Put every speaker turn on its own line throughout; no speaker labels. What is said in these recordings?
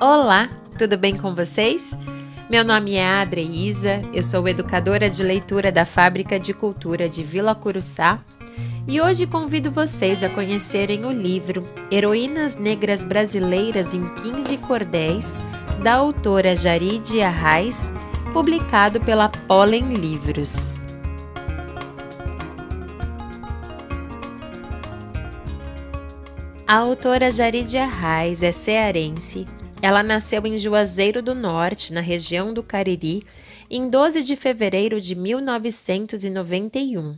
Olá, tudo bem com vocês? Meu nome é Adreísa, eu sou educadora de leitura da Fábrica de Cultura de Vila Curuçá e hoje convido vocês a conhecerem o livro Heroínas Negras Brasileiras em 15 Cordéis, da autora Jaride Arraes, publicado pela Pollen Livros. A autora Jaride Arraes é cearense ela nasceu em Juazeiro do Norte, na região do Cariri, em 12 de fevereiro de 1991.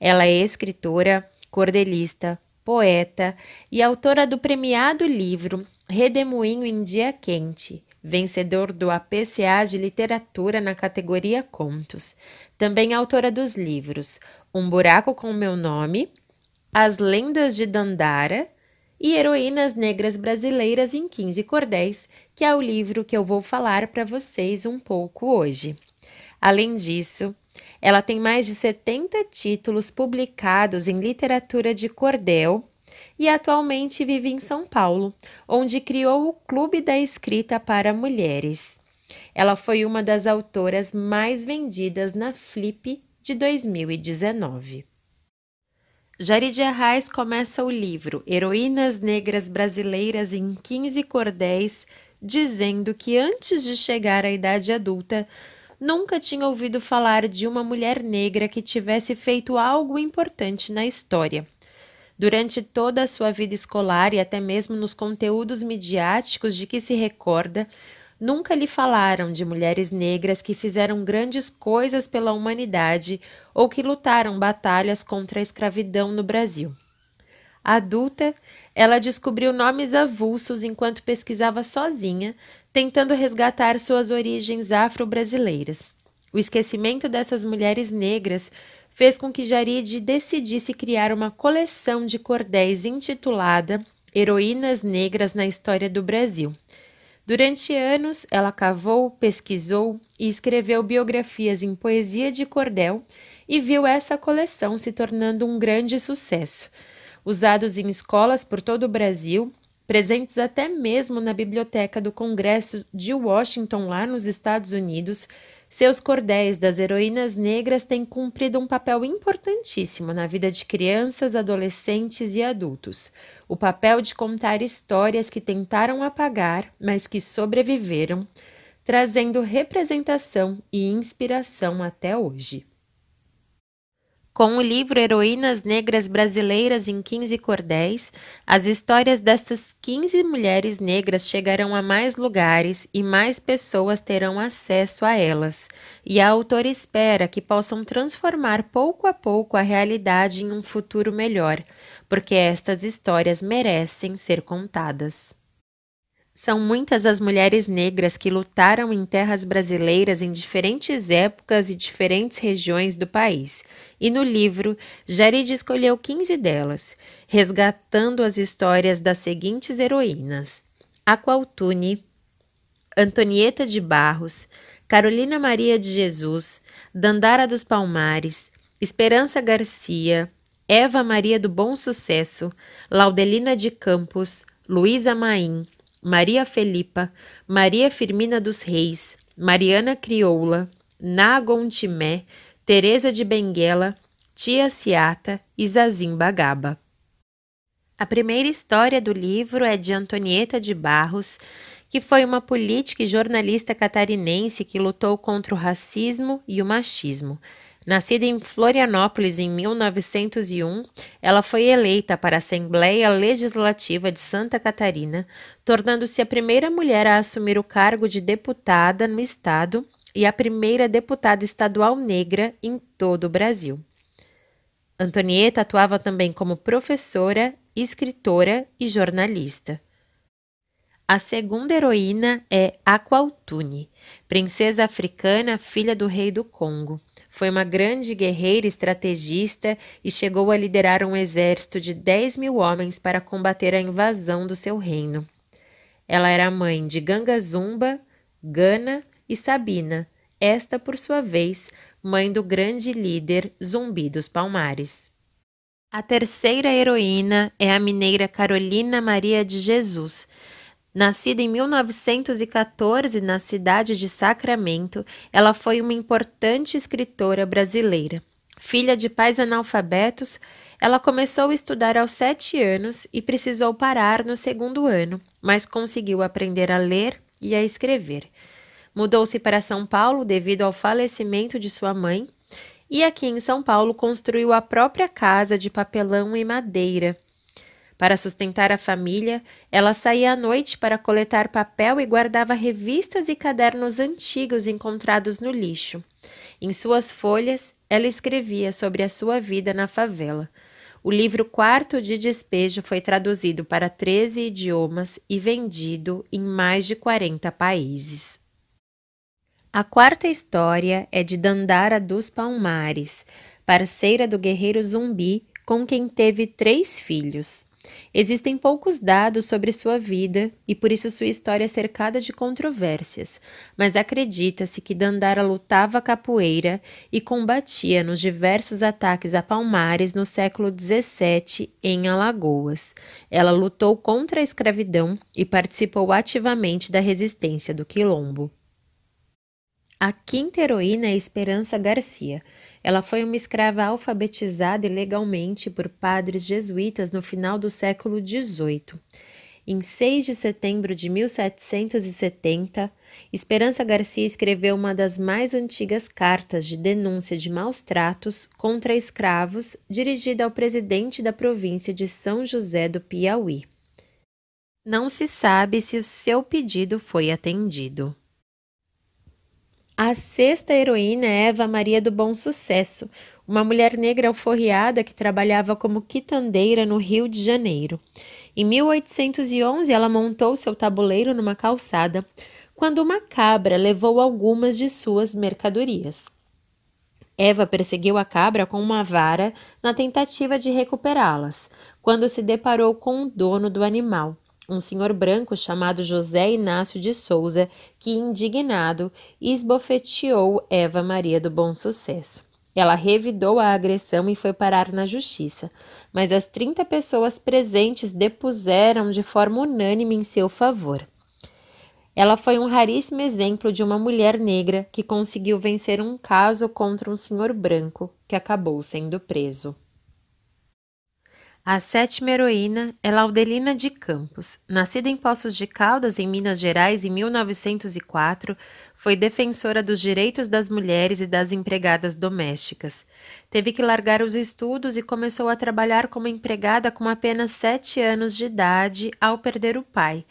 Ela é escritora, cordelista, poeta e autora do premiado livro Redemoinho em Dia Quente, vencedor do APCA de Literatura na categoria Contos. Também autora dos livros Um Buraco com Meu Nome, As Lendas de Dandara e Heroínas Negras Brasileiras em 15 Cordéis, que é o livro que eu vou falar para vocês um pouco hoje. Além disso, ela tem mais de 70 títulos publicados em literatura de cordel e atualmente vive em São Paulo, onde criou o Clube da Escrita para Mulheres. Ela foi uma das autoras mais vendidas na Flip de 2019. Jaride Arraes começa o livro Heroínas Negras Brasileiras em 15 Cordéis, dizendo que antes de chegar à idade adulta, nunca tinha ouvido falar de uma mulher negra que tivesse feito algo importante na história. Durante toda a sua vida escolar e até mesmo nos conteúdos midiáticos de que se recorda, nunca lhe falaram de mulheres negras que fizeram grandes coisas pela humanidade ou que lutaram batalhas contra a escravidão no Brasil. Adulta, ela descobriu nomes avulsos enquanto pesquisava sozinha, tentando resgatar suas origens afro-brasileiras. O esquecimento dessas mulheres negras fez com que Jaride decidisse criar uma coleção de cordéis intitulada Heroínas Negras na História do Brasil Durante anos, ela cavou, pesquisou e escreveu biografias em poesia de cordel e viu essa coleção se tornando um grande sucesso. Usados em escolas por todo o Brasil, presentes até mesmo na biblioteca do Congresso de Washington, lá nos Estados Unidos, seus cordéis das heroínas negras têm cumprido um papel importantíssimo na vida de crianças, adolescentes e adultos. O papel de contar histórias que tentaram apagar, mas que sobreviveram, trazendo representação e inspiração até hoje. Com o livro Heroínas Negras Brasileiras em 15 Cordéis, as histórias dessas 15 mulheres negras chegarão a mais lugares e mais pessoas terão acesso a elas. E a autora espera que possam transformar pouco a pouco a realidade em um futuro melhor, porque estas histórias merecem ser contadas. São muitas as mulheres negras que lutaram em terras brasileiras em diferentes épocas e diferentes regiões do país, e no livro, Jarid escolheu 15 delas, resgatando as histórias das seguintes heroínas: Aqualtune, Antonieta de Barros, Carolina Maria de Jesus, Dandara dos Palmares, Esperança Garcia, Eva Maria do Bom Sucesso, Laudelina de Campos, Luísa Maim, Maria Felipa, Maria Firmina dos Reis, Mariana Crioula, Nagontimé, Teresa de Benguela, Tia Ciata e Zazim Bagaba. A primeira história do livro é de Antonieta de Barros, que foi uma política e jornalista catarinense que lutou contra o racismo e o machismo. Nascida em Florianópolis em 1901, ela foi eleita para a Assembleia Legislativa de Santa Catarina, tornando-se a primeira mulher a assumir o cargo de deputada no estado e a primeira deputada estadual negra em todo o Brasil. Antonieta atuava também como professora, escritora e jornalista. A segunda heroína é Aqualtune, princesa africana, filha do rei do Congo. Foi uma grande guerreira estrategista e chegou a liderar um exército de 10 mil homens para combater a invasão do seu reino. Ela era mãe de Ganga Zumba, Gana e Sabina, esta, por sua vez, mãe do grande líder Zumbi dos Palmares. A terceira heroína é a mineira Carolina Maria de Jesus, Nascida em 1914 na cidade de Sacramento, ela foi uma importante escritora brasileira. Filha de pais analfabetos, ela começou a estudar aos sete anos e precisou parar no segundo ano, mas conseguiu aprender a ler e a escrever. Mudou-se para São Paulo devido ao falecimento de sua mãe e aqui em São Paulo construiu a própria casa de papelão e madeira. Para sustentar a família, ela saía à noite para coletar papel e guardava revistas e cadernos antigos encontrados no lixo. Em suas folhas, ela escrevia sobre a sua vida na favela. O livro Quarto de Despejo foi traduzido para 13 idiomas e vendido em mais de 40 países. A quarta história é de Dandara dos Palmares, parceira do guerreiro zumbi, com quem teve três filhos. Existem poucos dados sobre sua vida e por isso sua história é cercada de controvérsias, mas acredita-se que Dandara lutava capoeira e combatia nos diversos ataques a Palmares no século XVII em Alagoas. Ela lutou contra a escravidão e participou ativamente da resistência do Quilombo. A quinta heroína é Esperança Garcia. Ela foi uma escrava alfabetizada ilegalmente por padres jesuítas no final do século XVIII. Em 6 de setembro de 1770, Esperança Garcia escreveu uma das mais antigas cartas de denúncia de maus tratos contra escravos, dirigida ao presidente da província de São José do Piauí. Não se sabe se o seu pedido foi atendido. A sexta heroína é Eva Maria do Bom Sucesso, uma mulher negra alforriada que trabalhava como quitandeira no Rio de Janeiro. Em 1811, ela montou seu tabuleiro numa calçada, quando uma cabra levou algumas de suas mercadorias. Eva perseguiu a cabra com uma vara na tentativa de recuperá-las, quando se deparou com o dono do animal um senhor branco chamado José Inácio de Souza, que, indignado, esbofeteou Eva Maria do Bom Sucesso. Ela revidou a agressão e foi parar na justiça, mas as 30 pessoas presentes depuseram de forma unânime em seu favor. Ela foi um raríssimo exemplo de uma mulher negra que conseguiu vencer um caso contra um senhor branco que acabou sendo preso. A sétima heroína é Laudelina de Campos. Nascida em Poços de Caldas, em Minas Gerais, em 1904, foi defensora dos direitos das mulheres e das empregadas domésticas. Teve que largar os estudos e começou a trabalhar como empregada com apenas sete anos de idade ao perder o pai,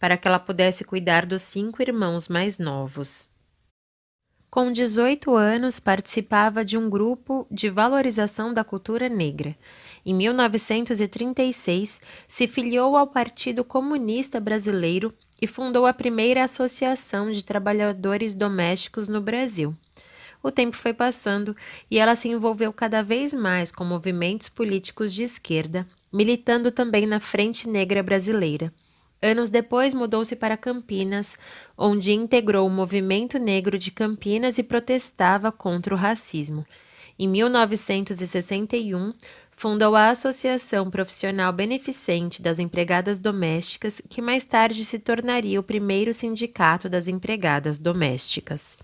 para que ela pudesse cuidar dos cinco irmãos mais novos. Com 18 anos, participava de um grupo de valorização da cultura negra. Em 1936, se filiou ao Partido Comunista Brasileiro e fundou a primeira Associação de Trabalhadores Domésticos no Brasil. O tempo foi passando e ela se envolveu cada vez mais com movimentos políticos de esquerda, militando também na Frente Negra Brasileira. Anos depois, mudou-se para Campinas, onde integrou o Movimento Negro de Campinas e protestava contra o racismo. Em 1961, fundou a Associação Profissional Beneficente das Empregadas Domésticas, que mais tarde se tornaria o primeiro sindicato das empregadas domésticas.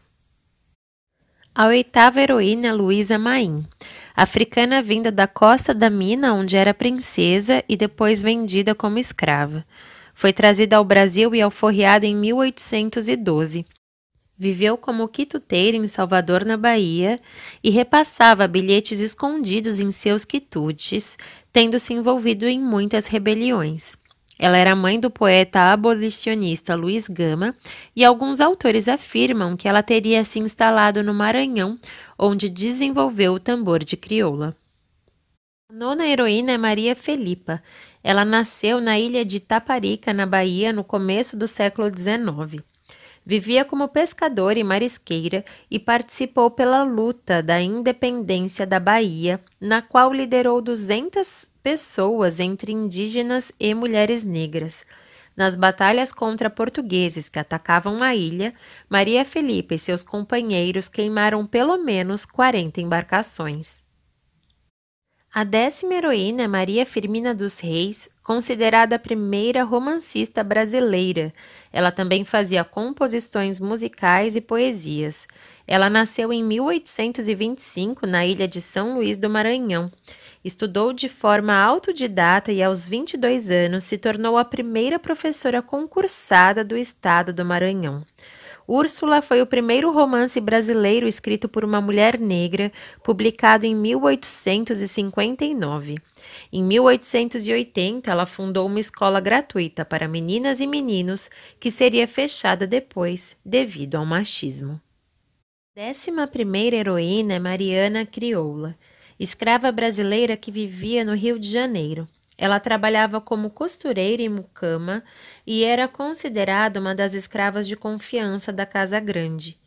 A oitava heroína Luísa Maim, africana vinda da costa da mina, onde era princesa e depois vendida como escrava. Foi trazida ao Brasil e alforriada em 1812. Viveu como quituteira em Salvador, na Bahia, e repassava bilhetes escondidos em seus quitutes, tendo se envolvido em muitas rebeliões. Ela era mãe do poeta abolicionista Luiz Gama, e alguns autores afirmam que ela teria se instalado no Maranhão, onde desenvolveu o tambor de crioula. A nona heroína é Maria Felipa. Ela nasceu na ilha de Taparica, na Bahia, no começo do século XIX. Vivia como pescadora e marisqueira e participou pela luta da independência da Bahia, na qual liderou 200 pessoas entre indígenas e mulheres negras. Nas batalhas contra portugueses que atacavam a ilha, Maria Felipe e seus companheiros queimaram pelo menos 40 embarcações. A décima heroína é Maria Firmina dos Reis, considerada a primeira romancista brasileira. Ela também fazia composições musicais e poesias. Ela nasceu em 1825 na ilha de São Luís do Maranhão. Estudou de forma autodidata e, aos 22 anos, se tornou a primeira professora concursada do estado do Maranhão. Úrsula foi o primeiro romance brasileiro escrito por uma mulher negra, publicado em 1859. Em 1880, ela fundou uma escola gratuita para meninas e meninos, que seria fechada depois devido ao machismo. Décima primeira heroína é Mariana Crioula, escrava brasileira que vivia no Rio de Janeiro. Ela trabalhava como costureira em mucama e era considerada uma das escravas de confiança da Casa Grande.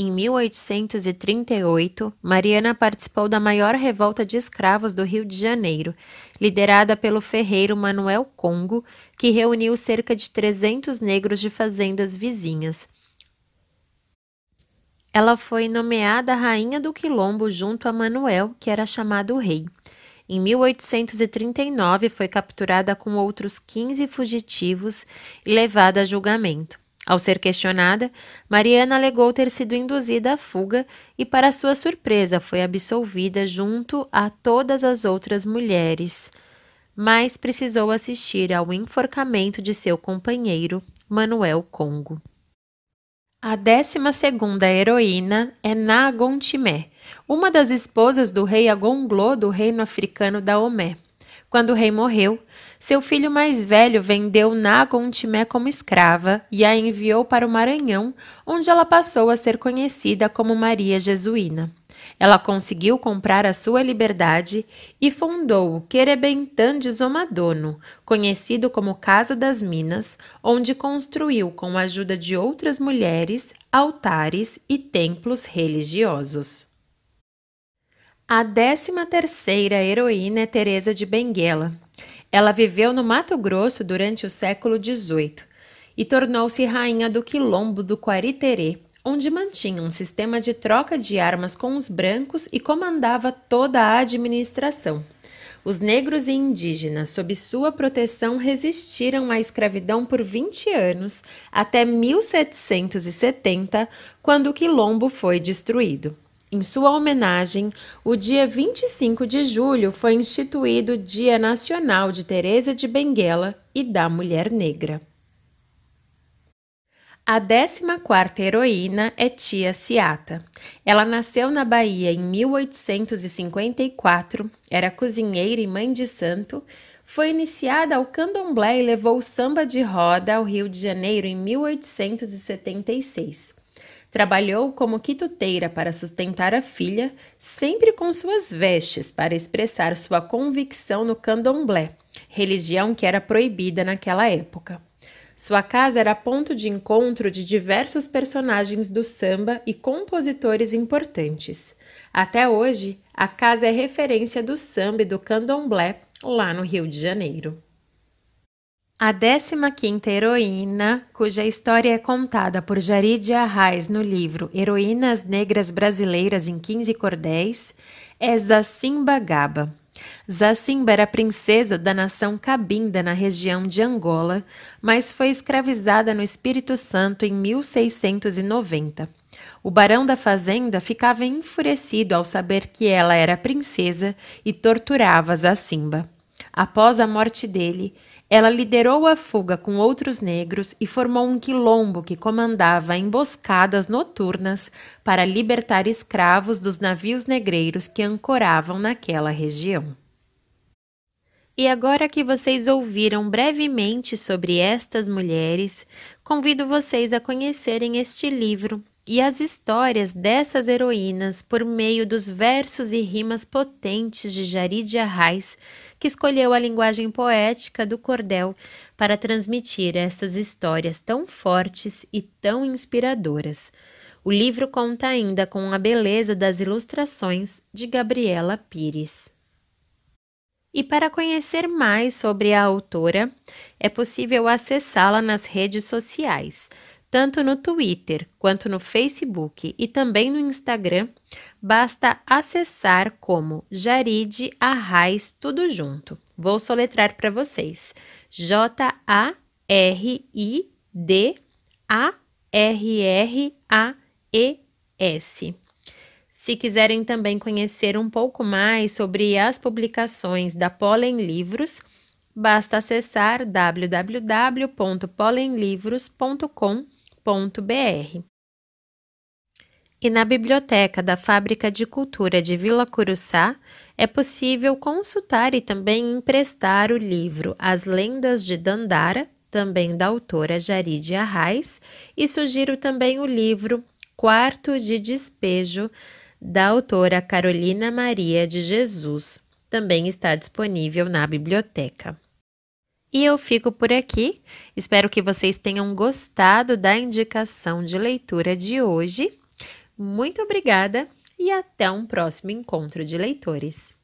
Em 1838, Mariana participou da maior revolta de escravos do Rio de Janeiro, liderada pelo ferreiro Manuel Congo, que reuniu cerca de 300 negros de fazendas vizinhas. Ela foi nomeada rainha do Quilombo junto a Manuel, que era chamado rei. Em 1839, foi capturada com outros 15 fugitivos e levada a julgamento. Ao ser questionada, Mariana alegou ter sido induzida à fuga e, para sua surpresa, foi absolvida junto a todas as outras mulheres, mas precisou assistir ao enforcamento de seu companheiro, Manuel Congo. A décima segunda heroína é Nagontimé, uma das esposas do rei Agonglô do reino africano da Omé. Quando o rei morreu, seu filho mais velho vendeu Nagontimé como escrava e a enviou para o Maranhão, onde ela passou a ser conhecida como Maria Jesuína. Ela conseguiu comprar a sua liberdade e fundou o Querebentã de Zomadono, conhecido como Casa das Minas, onde construiu, com a ajuda de outras mulheres, altares e templos religiosos. A décima terceira heroína é Teresa de Benguela. Ela viveu no Mato Grosso durante o século XVIII e tornou-se rainha do Quilombo do Quariterê, onde mantinha um sistema de troca de armas com os brancos e comandava toda a administração. Os negros e indígenas, sob sua proteção, resistiram à escravidão por 20 anos, até 1770, quando o quilombo foi destruído. Em sua homenagem, o dia 25 de julho foi instituído Dia Nacional de Teresa de Benguela e da Mulher Negra. A 14ª heroína é Tia Ciata. Ela nasceu na Bahia em 1854, era cozinheira e mãe de santo, foi iniciada ao candomblé e levou o samba de roda ao Rio de Janeiro em 1876. Trabalhou como quituteira para sustentar a filha, sempre com suas vestes para expressar sua convicção no candomblé, religião que era proibida naquela época. Sua casa era ponto de encontro de diversos personagens do samba e compositores importantes. Até hoje, a casa é referência do samba e do candomblé lá no Rio de Janeiro. A 15ª heroína, cuja história é contada por Jarid Arraes no livro Heroínas Negras Brasileiras em 15 Cordéis, é Zacimba Gaba. Zacimba era princesa da nação Cabinda na região de Angola, mas foi escravizada no Espírito Santo em 1690. O barão da fazenda ficava enfurecido ao saber que ela era princesa e torturava Zacimba. Após a morte dele, ela liderou a fuga com outros negros e formou um quilombo que comandava emboscadas noturnas para libertar escravos dos navios negreiros que ancoravam naquela região. E agora que vocês ouviram brevemente sobre estas mulheres, convido vocês a conhecerem este livro e as histórias dessas heroínas por meio dos versos e rimas potentes de Jarid Arraes que escolheu a linguagem poética do cordel para transmitir essas histórias tão fortes e tão inspiradoras. O livro conta ainda com a beleza das ilustrações de Gabriela Pires. E para conhecer mais sobre a autora, é possível acessá-la nas redes sociais, tanto no Twitter quanto no Facebook e também no Instagram, basta acessar como Jaride Arraes tudo junto. Vou soletrar para vocês. J A R I D A R R A E S. Se quiserem também conhecer um pouco mais sobre as publicações da Pollen Livros, basta acessar www.pollenlivros.com.br. E na biblioteca da Fábrica de Cultura de Vila Curuçá é possível consultar e também emprestar o livro As Lendas de Dandara, também da autora Jaride Arraes, e sugiro também o livro Quarto de Despejo, da autora Carolina Maria de Jesus, também está disponível na biblioteca. E eu fico por aqui. Espero que vocês tenham gostado da indicação de leitura de hoje muito obrigada e até um próximo encontro de leitores.